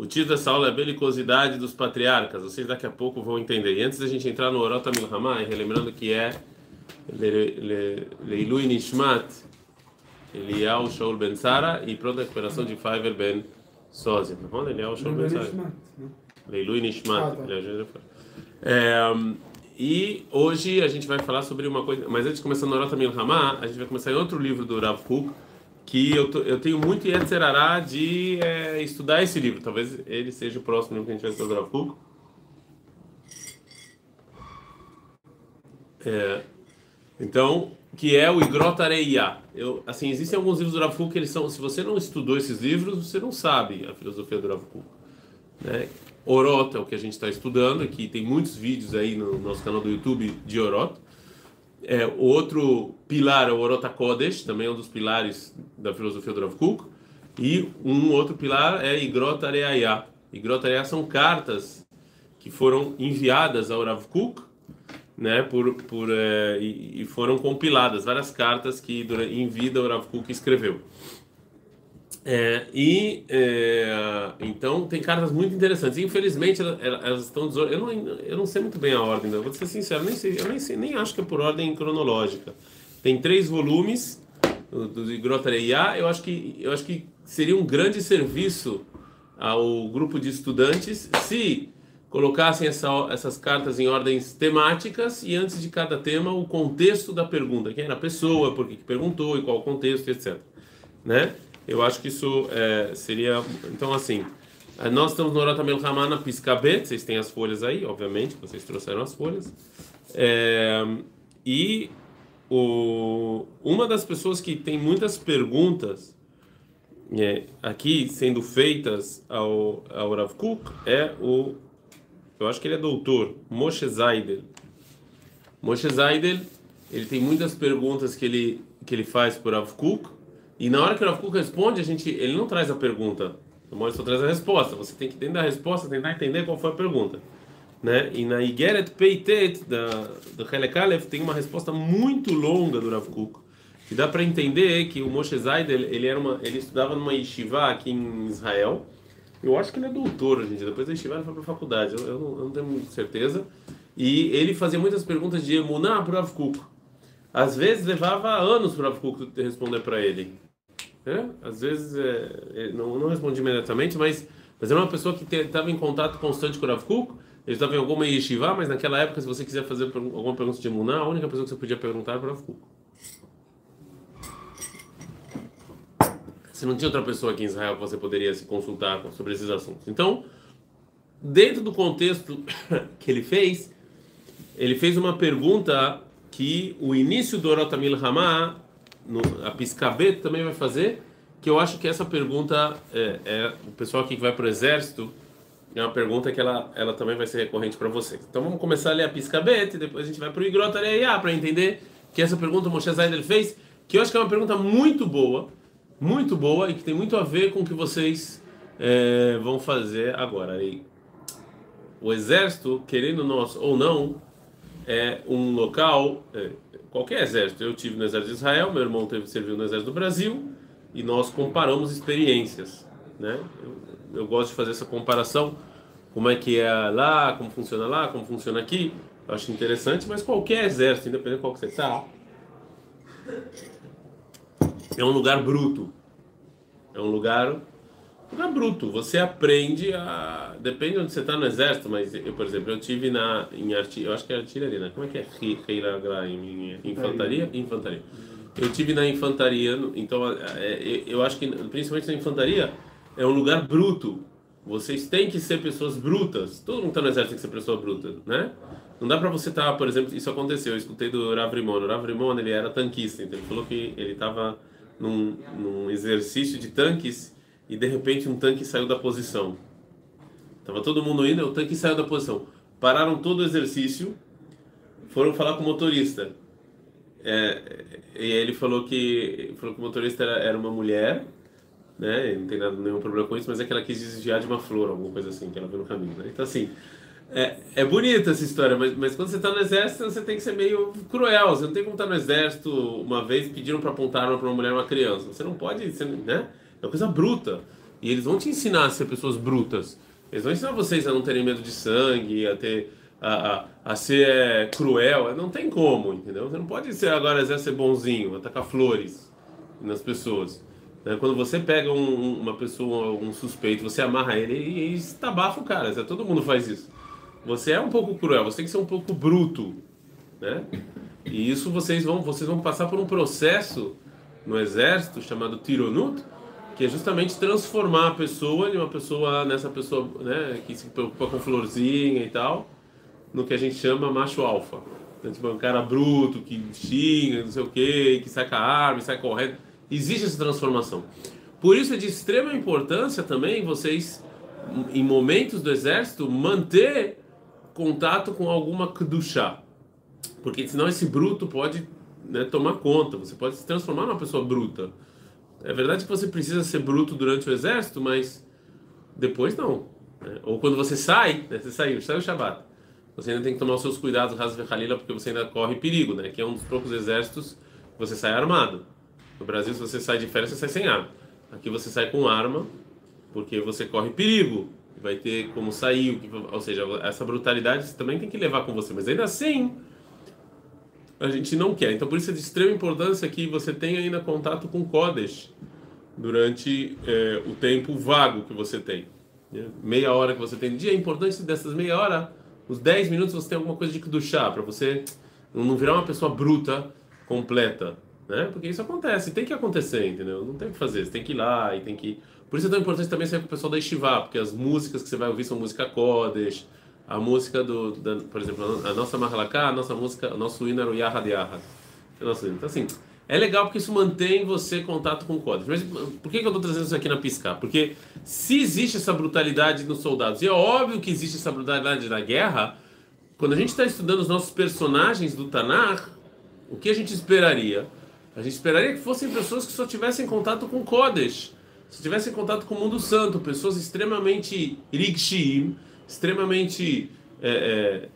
O título dessa aula é Belicosidade dos Patriarcas. Vocês daqui a pouco vão entender. E antes da gente entrar no Orota Milhamai, relembrando que é Leilui Nishmat, Eliyahu Shaul Ben Sara e pronta recuperação de Fiverr Ben Sozia. Não é Eliyahu Shaul Ben Sara? Leilui Nishmat. É, e hoje a gente vai falar sobre uma coisa. Mas antes de começar no Orota Milhamai, a gente vai começar em outro livro do Rav Kuk que eu, eu tenho muito Yetzerará de é, estudar esse livro. Talvez ele seja o próximo livro que a gente vai estudar do Rav É, então, que é o Igrot Areia. Eu, assim, existem alguns livros do Rav que eles são, se você não estudou esses livros, você não sabe a filosofia do Rav Né? Orot é o que a gente está estudando, aqui tem muitos vídeos aí no nosso canal do YouTube de Orot. É, outro pilar é o Orota Kodesh, também é um dos pilares da filosofia do Rav Kuk. E um outro pilar é Igrot Areaya. Igrot Areaya são cartas que foram enviadas ao Rav Kuk, né, por, por, é, e, e, foram compiladas, várias cartas que em vida o Rav Kuk escreveu. É, e é, então tem cartas muito interessantes. Infelizmente elas, elas estão eu não eu não sei muito bem a ordem. Vou ser sincero, nem sei, eu nem sei, nem acho que é por ordem cronológica. Tem três volumes do, do. Eu acho que eu acho que seria um grande serviço ao grupo de estudantes se colocassem essa, essas cartas em ordens temáticas e antes de cada tema o contexto da pergunta, quem era a pessoa, por que perguntou e qual o contexto, etc. Né? Eu acho que isso é, seria. Então, assim, é, nós estamos no Oratamel Hamana Piscabet, vocês têm as folhas aí, obviamente, vocês trouxeram as folhas. É, e o, uma das pessoas que tem muitas perguntas é, aqui sendo feitas ao, ao Rav Kuk é o. Eu acho que ele é doutor, Moshe Zaidel. Moshe Zaidel, ele tem muitas perguntas que ele, que ele faz por Rav Kuk e na hora que o Rav Kuk responde, a gente, ele não traz a pergunta, o Moisés só traz a resposta. Você tem que entender a resposta, tentar entender qual foi a pergunta. Né? E na Igeret Peitet, da, do Helek tem uma resposta muito longa do Rav Kuk. Que dá para entender que o Moshe Zaid, ele, era uma, ele estudava numa yeshiva aqui em Israel. Eu acho que ele é doutor, gente. Depois da yeshiva ele foi para a faculdade, eu, eu, não, eu, não, tenho certeza. E ele fazia muitas perguntas de Emuná para o Rav Kuk. Às vezes levava anos para o Rav Kuk responder para ele. É? Às vezes, é, não, não respondi imediatamente, mas, mas era uma pessoa que estava em contato constante com o Rav Kuk, ele estava em alguma yeshiva, mas naquela época, se você quiser fazer alguma pergunta de Muná, a única pessoa que você podia perguntar era o Rav Kuk. Você não tinha outra pessoa aqui em Israel que você poderia se consultar sobre esses assuntos. Então, dentro do contexto que ele fez, ele fez uma pergunta que o início do Orotamil Hamá no, a Piscabet também vai fazer, que eu acho que essa pergunta é, é o pessoal aqui que vai para o exército é uma pergunta que ela, ela também vai ser recorrente para vocês. Então vamos começar a ler a Piscabet, depois a gente vai para o Igrot para entender que essa pergunta o Moshe Zaid fez, que eu acho que é uma pergunta muito boa, muito boa e que tem muito a ver com o que vocês é, vão fazer agora. Aí, o exército, querendo nós ou não, é um local é, qualquer exército. Eu tive no exército de Israel, meu irmão teve serviu no exército do Brasil e nós comparamos experiências, né? Eu, eu, gosto de fazer essa comparação, como é que é lá, como funciona lá, como funciona aqui. Eu acho interessante, mas qualquer exército, independente de qual que você está, é um lugar bruto. É um lugar é bruto. Você aprende a. Depende de onde você está no exército, mas eu, por exemplo, eu tive na. Em arti... Eu acho que é artilharia, né? Como é que é em infantaria? Infantaria. Eu tive na infantaria, então é, eu acho que principalmente na infantaria é um lugar bruto. Vocês têm que ser pessoas brutas. Todo mundo está no exército tem que ser pessoa bruta, né? Não dá para você estar, tá, por exemplo, isso aconteceu. Eu escutei do Rav Rimon. O Rav Rimon, ele era tanquista, então ele falou que ele estava num, num exercício de tanques e de repente um tanque saiu da posição. Tava todo mundo indo, o tanque saiu da posição. Pararam todo o exercício, foram falar com o motorista. É, e ele falou que, falou que o motorista era, era uma mulher, né? Não tem nada, nenhum problema com isso, mas é que ela quis desviar de uma flor, alguma coisa assim, que ela viu no caminho. Né? Então, assim, é, é bonita essa história, mas, mas quando você está no exército, você tem que ser meio cruel. Você não tem como estar no exército uma vez pediram para apontar arma para uma mulher uma criança. Você não pode, você, né? É uma coisa bruta. E eles vão te ensinar a ser pessoas brutas. Eles vão ensinar vocês a não terem medo de sangue, a ter a, a, a ser é, cruel. Não tem como, entendeu? Você não pode ser agora ser bonzinho, atacar flores nas pessoas. Né? Quando você pega um, uma pessoa, um suspeito, você amarra ele e, e estabafa o cara. Todo mundo faz isso. Você é um pouco cruel, você tem que ser um pouco bruto, né? E isso vocês vão, vocês vão passar por um processo no exército chamado tironut, que é justamente transformar a pessoa de uma pessoa nessa pessoa, né, que se preocupa com florzinha e tal, no que a gente chama macho alfa. Então, tipo, um cara bruto que xinga, não sei o que sai com a arma, sai correndo. Existe essa transformação. Por isso é de extrema importância também vocês, em momentos do exército, manter contato com alguma kedushá. Porque senão esse bruto pode né, tomar conta, você pode se transformar numa pessoa bruta. É verdade que você precisa ser bruto durante o exército, mas depois não. Né? Ou quando você sai, né, você saiu, saiu o Shabbat, você ainda tem que tomar os seus cuidados, Hazve Halila, porque você ainda corre perigo, né? que é um dos poucos exércitos que você sai armado. No Brasil, se você sai de férias, você sai sem arma. Aqui você sai com arma, porque você corre perigo. Vai ter como sair, ou seja, essa brutalidade você também tem que levar com você, mas ainda assim a gente não quer. Então, por isso é de extrema importância que você tenha ainda contato com Kodesh durante é, o tempo vago que você tem. Né? Meia hora que você tem no dia, é importante dessas meia hora, os 10 minutos você tem alguma coisa de chá para você não virar uma pessoa bruta completa, né? Porque isso acontece, tem que acontecer, entendeu? Não tem o que fazer, você tem que ir lá e tem que... Por isso é tão importante também sair com o pessoal da Estivá, porque as músicas que você vai ouvir são música Kodesh, a música do, da, por exemplo, a nossa Mahalaká, a nossa música, o nosso hino era o Yahad Yahad. Então, assim, é legal porque isso mantém você em contato com o código. Mas por que, que eu estou trazendo isso aqui na piscar? Porque se existe essa brutalidade nos soldados, e é óbvio que existe essa brutalidade na guerra, quando a gente está estudando os nossos personagens do Tanar, o que a gente esperaria? A gente esperaria que fossem pessoas que só tivessem contato com Kodesh, se tivessem contato com o mundo santo, pessoas extremamente rigshim, extremamente é, é,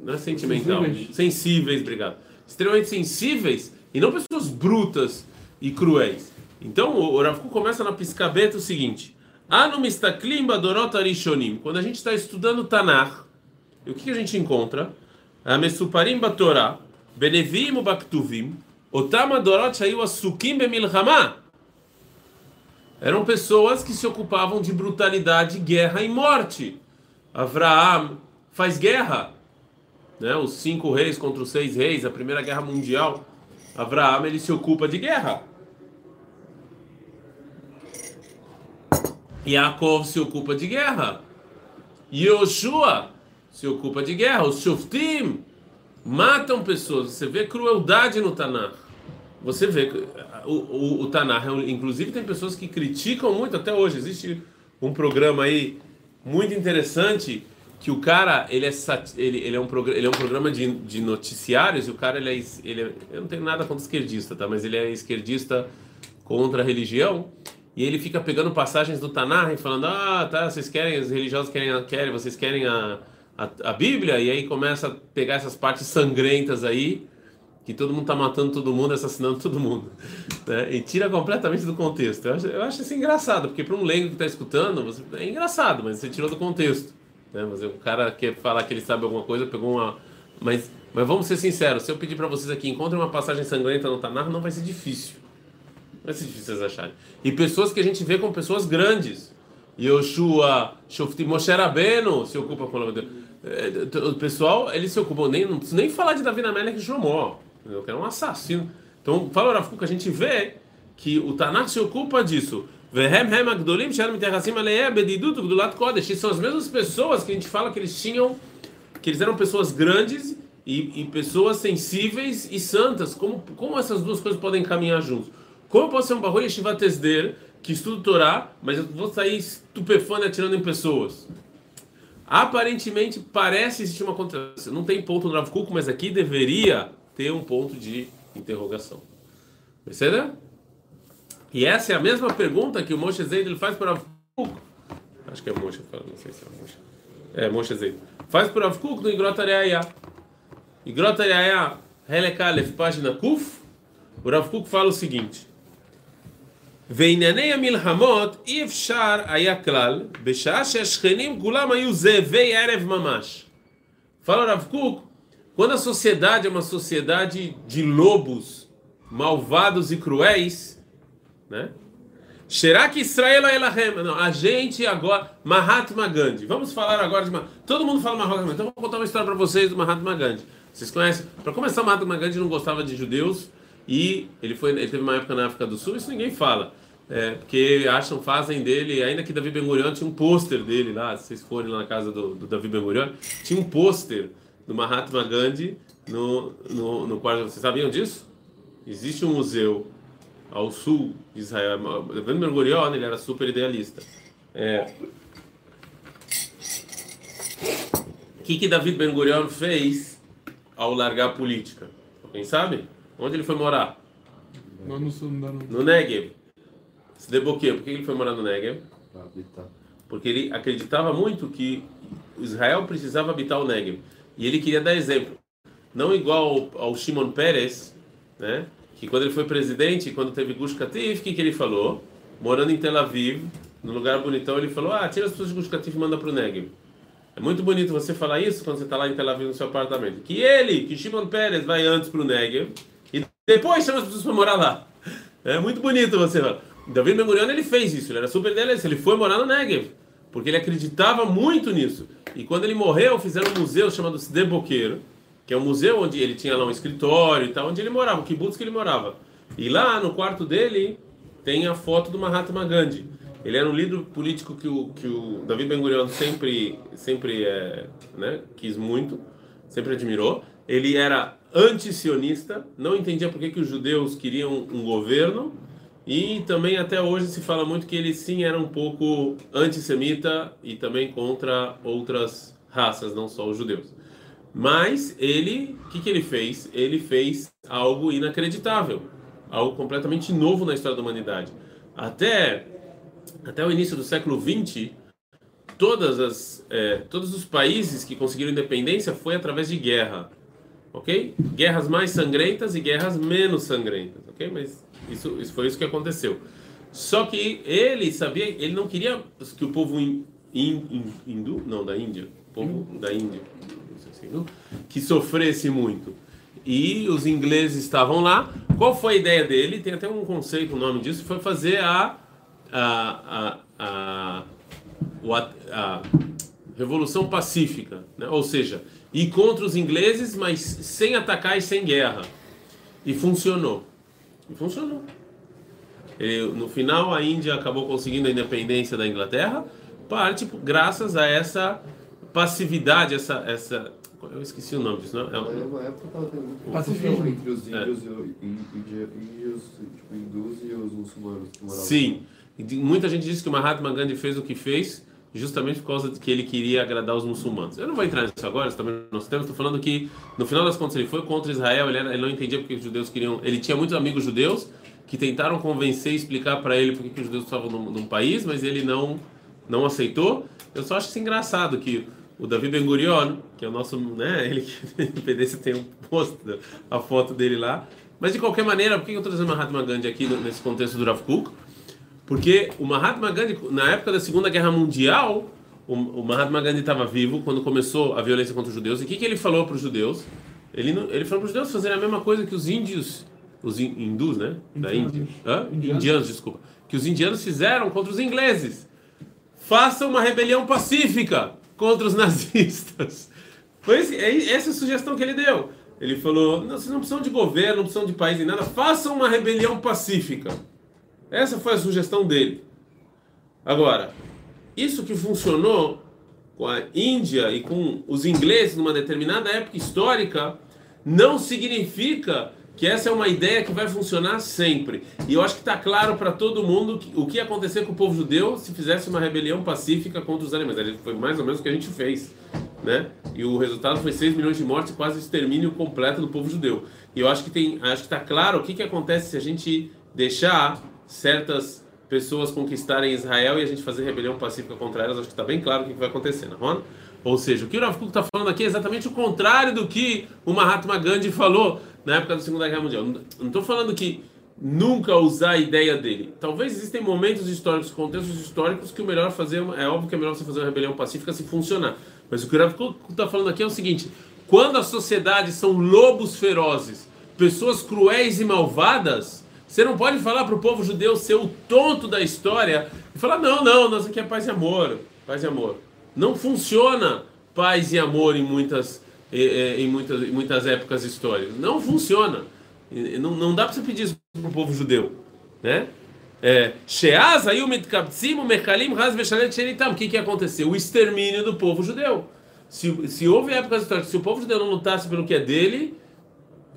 não é sentimental, sensíveis. sensíveis, obrigado, extremamente sensíveis e não pessoas brutas e cruéis. Então o Rav começa na piscabeta o seguinte: Anumistaklim Arishonim. Quando a gente está estudando Tanakh, o que, a gente encontra? Amesuparim Batorá, Benevim Baktuvim, Otama Dorot Shayu Asukim Bemilchama. Eram pessoas que se ocupavam de brutalidade, guerra e morte. Avraham faz guerra, né? Os cinco reis contra os seis reis, a primeira guerra mundial. Avraham ele se ocupa de guerra. Yaakov se ocupa de guerra. Yoshua se ocupa de guerra. Os Shoftim matam pessoas. Você vê crueldade no Tanakh. Você vê o, o, o Tanakh, inclusive tem pessoas que criticam muito até hoje. Existe um programa aí muito interessante que o cara ele é ele, ele é um ele é um programa de, de noticiários e o cara ele é, ele é, eu não tenho nada contra esquerdista tá? Mas ele é esquerdista contra a religião e ele fica pegando passagens do Tanar e falando ah tá vocês querem os religiosos querem querem vocês querem a, a, a Bíblia? E aí começa a pegar essas partes sangrentas aí que todo mundo está matando todo mundo, assassinando todo mundo, né? E tira completamente do contexto. Eu acho, eu acho isso engraçado, porque para um leigo que está escutando, você, é engraçado, mas você tirou do contexto, né? Mas o cara quer falar que ele sabe alguma coisa, pegou uma, mas, mas vamos ser sinceros, se eu pedir para vocês aqui, encontrem uma passagem sangrenta no Tanar, não vai ser difícil, não vai ser difícil vocês acharem. E pessoas que a gente vê como pessoas grandes, Yoshua, Shoftim, Moshe Rabbeinu se ocupa com o nome dele. É, o pessoal, eles se ocupam, nem, não preciso nem falar de Davi Namelech e Jomó entendeu? que era um assassino. Então, fala o Rav a gente vê que o Tanakh se ocupa disso. E são as mesmas pessoas que a gente fala que eles tinham, que eles eram pessoas grandes e, e pessoas sensíveis e santas. Como, como essas duas coisas podem caminhar juntos? Como eu posso ser um Baruch Yeshiva Tesder, que estudo Torá, mas eu vou sair estupefando e atirando em pessoas? Aparentemente parece existir uma contradição. Não tem ponto no Rav Kuk, mas aqui deveria ter um ponto de interrogação. Percebe? E essa é a mesma pergunta que o Moshe Zeid ele faz para Avkuk. Acho que é Moshe, não sei se é Moshe. É, Moshe Zeid. Faz para Avkuk no Igrota Reaya. Igrota Reaya, Helekalef, página Kuf. O Rav Kuk fala o seguinte. וענייני המלחמות אי אפשר היה כלל, בשעה שהשכנים כולם היו זאבי ערב ממש. Fala Rav Kuk, quando a sociedade é uma sociedade de lobos malvados e cruéis, né? Será que Israel é Elahem? Não, a gente agora. Mahatma Gandhi. Vamos falar agora de. Todo mundo fala Mahatma Gandhi. Então vou contar uma história para vocês do Mahatma Gandhi. Vocês conhecem? Para começar, Mahatma Gandhi não gostava de judeus e ele, foi, ele teve uma época na África do Sul, isso ninguém fala. É, porque acham, fazem dele, ainda que Davi Ben Gurion tinha um pôster dele lá, se vocês forem lá na casa do, do Davi Ben Gurion, tinha um pôster do Mahatma Gandhi no, no, no quarto. Vocês sabiam disso? Existe um museu ao sul de Israel. Davi Ben Gurion, ele era super idealista. É, o que, que David Ben Gurion fez ao largar a política? Quem sabe? Onde ele foi morar? Não, no, sul, não, No Negev. Se deboqueou. Por que ele foi morar no Negev? Porque ele acreditava muito que Israel precisava habitar o Negev. E ele queria dar exemplo. Não igual ao, Shimon Peres, né? que quando ele foi presidente, quando teve Gush Katif, o que, que ele falou? Morando em Tel Aviv, num lugar bonitão, ele falou: Ah, tira as pessoas de Gush Katif e manda para o Negev. É muito bonito você falar isso quando você está lá em Tel Aviv no seu apartamento. Que ele, que Shimon Peres, vai antes para o Negev e depois chama as pessoas para morar lá. É muito bonito você falar. Davi Ben Gurion ele fez isso, ele era super idealista, ele foi morar no Negev, porque ele acreditava muito nisso. E quando ele morreu, fizeram um museu chamado Sde Boqueiro, que é um museu onde ele tinha lá um escritório e tal, onde ele morava, o kibbutz que ele morava. E lá no quarto dele tem a foto do Mahatma Gandhi. Ele era um líder político que o, que o Davi Ben Gurion sempre, sempre é, né, quis muito, sempre admirou. Ele era anti-sionista, não entendia por que, que os judeus queriam um governo, e também até hoje se fala muito que ele sim era um pouco antissemita e também contra outras raças, não só os judeus. Mas ele, o que, que ele fez? Ele fez algo inacreditável, algo completamente novo na história da humanidade. Até, até o início do século XX, todas as, é, todos os países que conseguiram independência foi através de guerra, ok? Guerras mais sangrentas e guerras menos sangrentas, ok? Mas isso, isso foi isso que aconteceu. Só que ele sabia, ele não queria que o povo in, in, in, hindu, não, da Índia, povo da Índia, se é hindu, que sofresse muito. E os ingleses estavam lá. Qual foi a ideia dele? Tem até um conceito, o nome disso, foi fazer a a, a, a, a revolução pacífica, né? ou seja, ir contra os ingleses, mas sem atacar e sem guerra. E funcionou. E funcionou. Ele, no final, a Índia acabou conseguindo a independência da Inglaterra, parte graças a essa passividade, essa, essa eu esqueci o nome disso, não? É, É uma época que tendo muito Pacifismo. entre os É. índios e, o- e- índios, tipo, hindus e os muçulmanos que moravam. Sim. Muita gente disse que o Mahatma Gandhi fez o que fez justamente por causa de que ele queria agradar os muçulmanos. Eu não vou entrar nisso agora, isso também não é tempo. Estou falando que, no final das contas, ele foi contra Israel, ele, era- ele não entendia porque os judeus queriam... Ele tinha muitos amigos judeus que tentaram convencer e explicar para ele porque que os judeus estavam num, num país, mas ele não, não aceitou. Eu só acho isso engraçado que o Davi Ben Gurion, que é o nosso, né, ele que independência tem um post, a foto dele lá. Mas de qualquer maneira, por que eu estou trazendo Mahatma Gandhi aqui nesse contexto do Rav Kuk? Porque o Mahatma Gandhi, na época da Segunda Guerra Mundial, o, Mahatma Gandhi estava vivo quando começou a violência contra os judeus. E o que, que ele falou para os judeus? Ele, não- ele falou para os judeus fazerem a mesma coisa que os índios, os in- hindus, né? Da. Índia. Hã? Indianos. Indianos, desculpa. Que os indianos fizeram contra os ingleses. Façam uma rebelião pacífica contra os nazistas. Foi esse- é essa a sugestão que ele deu. Ele falou: não, vocês não precisam de governo, não precisam de país nem nada, façam uma rebelião pacífica. Essa foi a sugestão dele. Agora, isso que funcionou com a Índia e com os ingleses numa determinada época histórica não significa que essa é uma ideia que vai funcionar sempre. E eu acho que está claro para todo mundo que- o que ia acontecer com o povo judeu se fizesse uma rebelião pacífica contra os. Ali Foi mais ou menos o que a gente fez. Né? E o resultado foi 6 milhões de mortes quase extermínio completo do povo judeu. E eu acho que tem, acho que está claro o que, que acontece se a gente deixar certas pessoas conquistarem Israel e a gente fazer rebelião pacífica contra elas, acho que está bem claro o que vai acontecer, não é? Ou seja, o que o Rav Kuk está falando aqui é exatamente o contrário do que o Mahatma Gandhi falou na época da Segunda Guerra Mundial. Não estou falando que nunca usar a ideia dele. Talvez existem momentos históricos, contextos históricos que o melhor fazer, é óbvio que é melhor você fazer uma rebelião pacífica se funcionar. Mas o que o Rav está falando aqui é o seguinte: quando as sociedades são lobos ferozes, pessoas cruéis e malvadas, você não pode falar para o povo judeu ser o tonto da história e falar: não, não, nós aqui é paz e amor, paz e amor. Não funciona paz e amor em muitas, em muitas, em muitas épocas históricas. Não funciona. Não, não dá para você pedir isso para o povo judeu, né? Aí o o. O que que aconteceu? O extermínio do povo judeu. Se, se houve épocas históricas, se o povo judeu não lutasse pelo que é dele,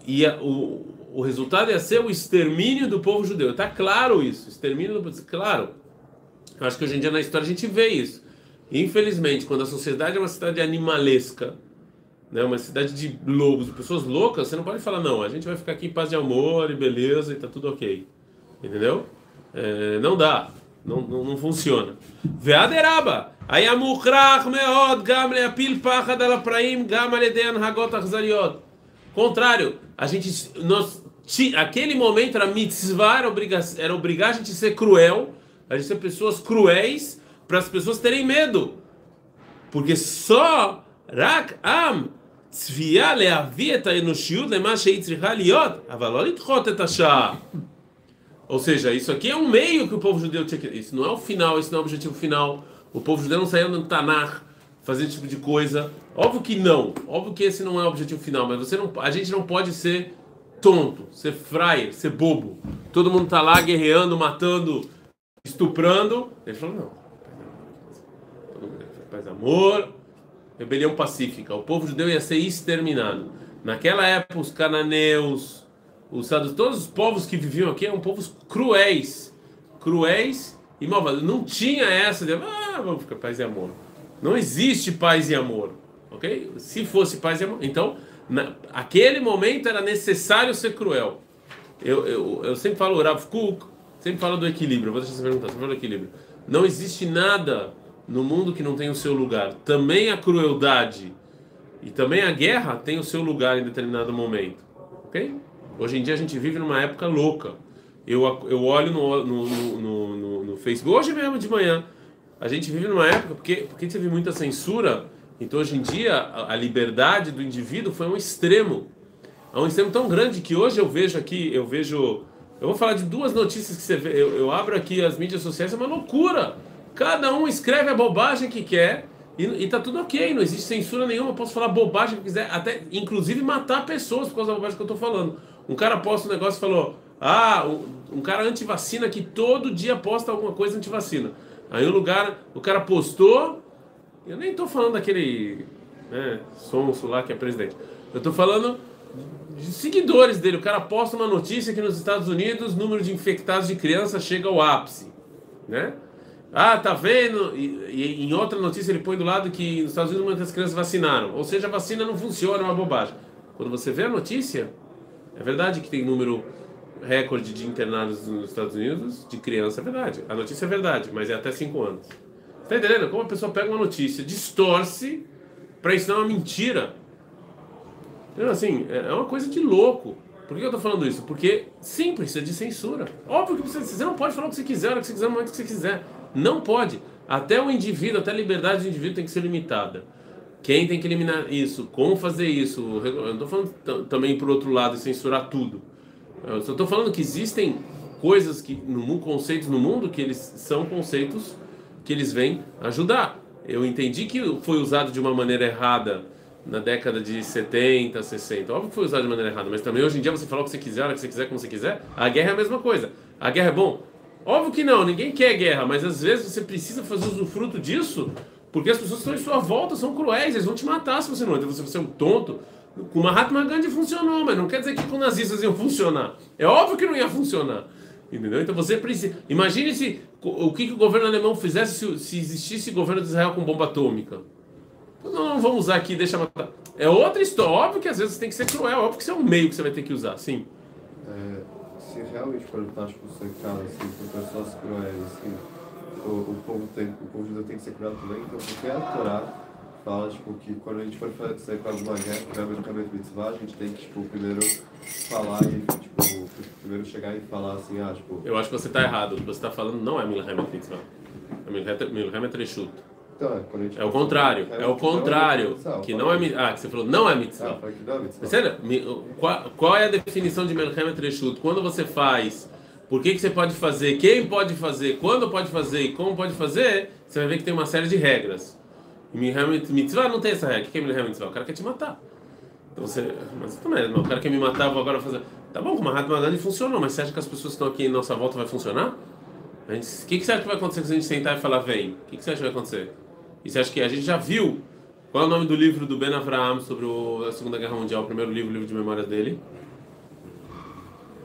ia, o, o resultado ia ser o extermínio do povo judeu. Está claro isso, extermínio do povo Claro. Eu acho que hoje em dia na história a gente vê isso. Infelizmente, quando a sociedade é uma cidade animalesca, né, uma cidade de lobos, de pessoas loucas, você não pode falar, não, a gente vai ficar aqui em paz de amor e beleza e tá tudo ok. Entendeu? É, não dá. Não, não, não funciona. Veaderaba! Aí a mukrach meod gamle apil pachad alapraim gam aleden hagot achzariot. Contrário, a gente, nós, aquele momento era mitzvah, era obrigar, era obrigar a gente a ser cruel, a gente ser pessoas cruéis, para as pessoas terem medo. Porque só rak am tzvia lema ou seja, isso aqui é um meio que o povo judeu tinha que. Isso não é o final, esse não é o objetivo final. O povo judeu não saiu do Tanar fazer esse tipo de coisa. Óbvio que não. Óbvio que esse não é o objetivo final, mas você não, a gente não pode ser tonto, ser fraia, ser bobo. Todo mundo tá lá guerreando, matando, estuprando. Ele falou: não. Paz amor, rebelião pacífica. O povo judeu ia ser exterminado. Naquela época, os cananeus, os sados, todos os povos que viviam aqui eram povos cruéis, cruéis e malvados. Não tinha essa de, ah, vamos ficar paz e amor. Não existe paz e amor, ok? Se fosse paz e amor, então, naquele momento era necessário ser cruel. Eu, eu, eu sempre falo, Rav Kuk, sempre falo do equilíbrio. Vou deixar você perguntar, sempre falo do equilíbrio. Não existe nada no mundo que não tem o seu lugar. Também a crueldade e também a guerra tem o seu lugar em determinado momento, ok? Hoje em dia a gente vive numa época louca. Eu, eu olho no, no, no, no, no Facebook, hoje mesmo de manhã, a gente vive numa época, porque, porque teve muita censura, então hoje em dia a, a liberdade do indivíduo foi um extremo. É um extremo tão grande que hoje eu vejo aqui, eu vejo. Eu vou falar de duas notícias que você vê. Eu, eu abro aqui as mídias sociais, é uma loucura. Cada um escreve a bobagem que quer e, e tá tudo ok, não existe censura nenhuma. Eu posso falar bobagem que quiser, até inclusive matar pessoas por causa da bobagem que eu estou falando. Um cara posta um negócio e falou: Ah, um, um cara antivacina que todo dia posta alguma coisa antivacina. Aí o lugar, o cara postou, eu nem estou falando daquele né, sonso lá que é presidente. Eu estou falando de seguidores dele. O cara posta uma notícia que nos Estados Unidos o número de infectados de crianças chega ao ápice, né? Ah, tá vendo? E, e, em outra notícia ele põe do lado que nos Estados Unidos muitas crianças vacinaram. Ou seja, a vacina não funciona, é uma bobagem. Quando você vê a notícia, é verdade que tem número recorde de internados nos Estados Unidos de criança, é verdade. A notícia é verdade, mas é até 5 anos. Está entendendo? Como a pessoa pega uma notícia, distorce para ensinar uma mentira. Então, assim, é uma coisa de louco. Por que eu estou falando isso? Porque sim, precisa de censura. Óbvio que você, você não pode falar o que você quiser, o que você quiser, no momento que você quiser. Não pode. Até o indivíduo, até a liberdade do indivíduo tem que ser limitada. Quem tem que eliminar isso? Como fazer isso? Eu não estou falando também por outro lado censurar tudo. Eu estou falando que existem coisas que no mundo, conceitos no mundo que eles são conceitos que eles vêm ajudar. Eu entendi que foi usado de uma maneira errada na década de 70, 60. Óbvio que foi usado de maneira errada, mas também hoje em dia você fala o que você quiser, a hora que você quiser, como você quiser. A guerra é a mesma coisa. A guerra é bom. Óbvio que não, ninguém quer guerra, mas às vezes você precisa fazer usufruto disso, porque as pessoas estão em sua volta são cruéis, eles vão te matar se você não. Então você é um tonto. Com Mahatma Gandhi funcionou, mas não quer dizer que com nazistas iam funcionar. É óbvio que não ia funcionar. Entendeu? Então você precisa. Imagine se o que, que o governo alemão fizesse se, se existisse governo de Israel com bomba atômica. Não, não vamos usar aqui, deixa matar. É outra história. Óbvio que às vezes tem que ser cruel, óbvio que isso é um meio que você vai ter que usar, sim. É, se realmente for lutar tipo, cercado assim, por pessoas cruéis, assim, o, o povo tem, o povo tem que ser cruel também, então porque a Torá fala tipo, que quando a gente for sair com alguma guerra, no caminho mitzvah, a gente tem que tipo, primeiro falar e tipo, primeiro chegar e falar assim, ah, tipo. Eu acho que você está errado. O que você está falando não é Milhemet Mitzvah. É Milhemet Reshut. Então, é, quando a gente É o contrário. É o contrário. Que não é mitzvah. Ah, que você falou não é Ah, mitzvah. que é. Sério, mi- qual, qual é a definição de Melchemet Reshut? Quando você faz, por que, que você pode fazer, quem pode fazer, quando pode fazer e como pode fazer, você vai ver que tem uma série de regras. E Melchemet Mitzvah não tem essa regra. O que é Melchemet Mitzvah? O cara quer te matar. Então você, mas também, o cara quer me matar, vou agora fazer. Tá bom, com uma Mahatma Gandhi funcionou, mas você acha que as pessoas que estão aqui em nossa volta vai funcionar? A O que, que você acha que vai acontecer se a gente sentar e falar vem? O que, que você acha que vai acontecer? E você acha que a gente já viu? Qual é o nome do livro do Ben Avraham sobre o- a Segunda Guerra Mundial, o primeiro livro, o livro de memórias dele?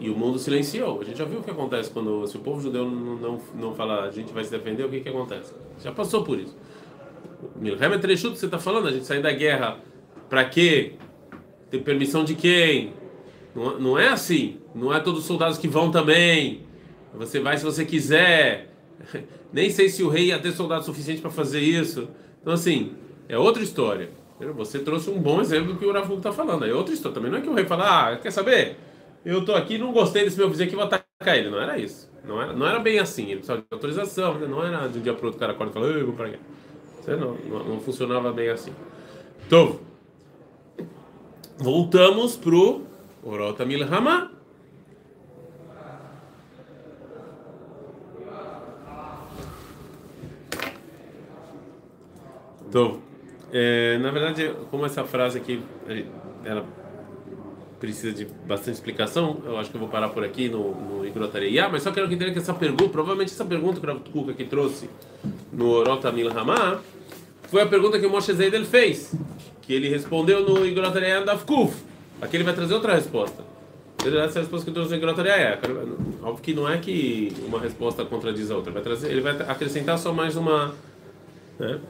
E o mundo silenciou. A gente já viu o que acontece quando se o povo judeu não, não, não fala a gente vai se defender, o que, que acontece? Já passou por isso. Milhemet Reshut, você está falando, a gente sair da guerra, para quê? Ter permissão de quem? Não, não é assim. Não é todos os soldados que vão também. Você vai se você quiser. Nem sei se o rei ia ter soldado suficiente para fazer isso. Então, assim, é outra história. Você trouxe um bom exemplo do que o Rafu está falando. É outra história. Também não é que o rei fala, ah, quer saber? Eu tô aqui não gostei desse meu vizinho aqui, vou atacar ele. Não era isso. Não era, não era bem assim. Ele precisava de autorização. né? Não era de um dia para outro o cara acorda e fala, eu vou para guerra. Não, não, não funcionava bem assim. Então, voltamos pro Orota Milhama. Então, é, na verdade, como essa frase aqui, ela precisa de bastante explicação, eu acho que eu vou parar por aqui no, no Igrotareia, mas só quero que entenda que essa pergunta, provavelmente essa pergunta que o Kuka aqui trouxe no Orota Milhama, foi a pergunta que o Moshe Zeidel fez, que ele respondeu no Igrotareia da Kuf. Aqui ele vai trazer outra resposta. Essa é a resposta que eu trouxe no Igrotareia. Óbvio que não é que uma resposta contradiz a outra, vai trazer, ele vai acrescentar só mais uma. Né?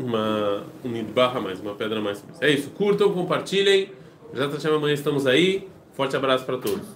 uma um barra mais, uma pedra mais. É isso. Curtam, compartilhem. Já tá amanhã estamos aí. Forte abraço para todos.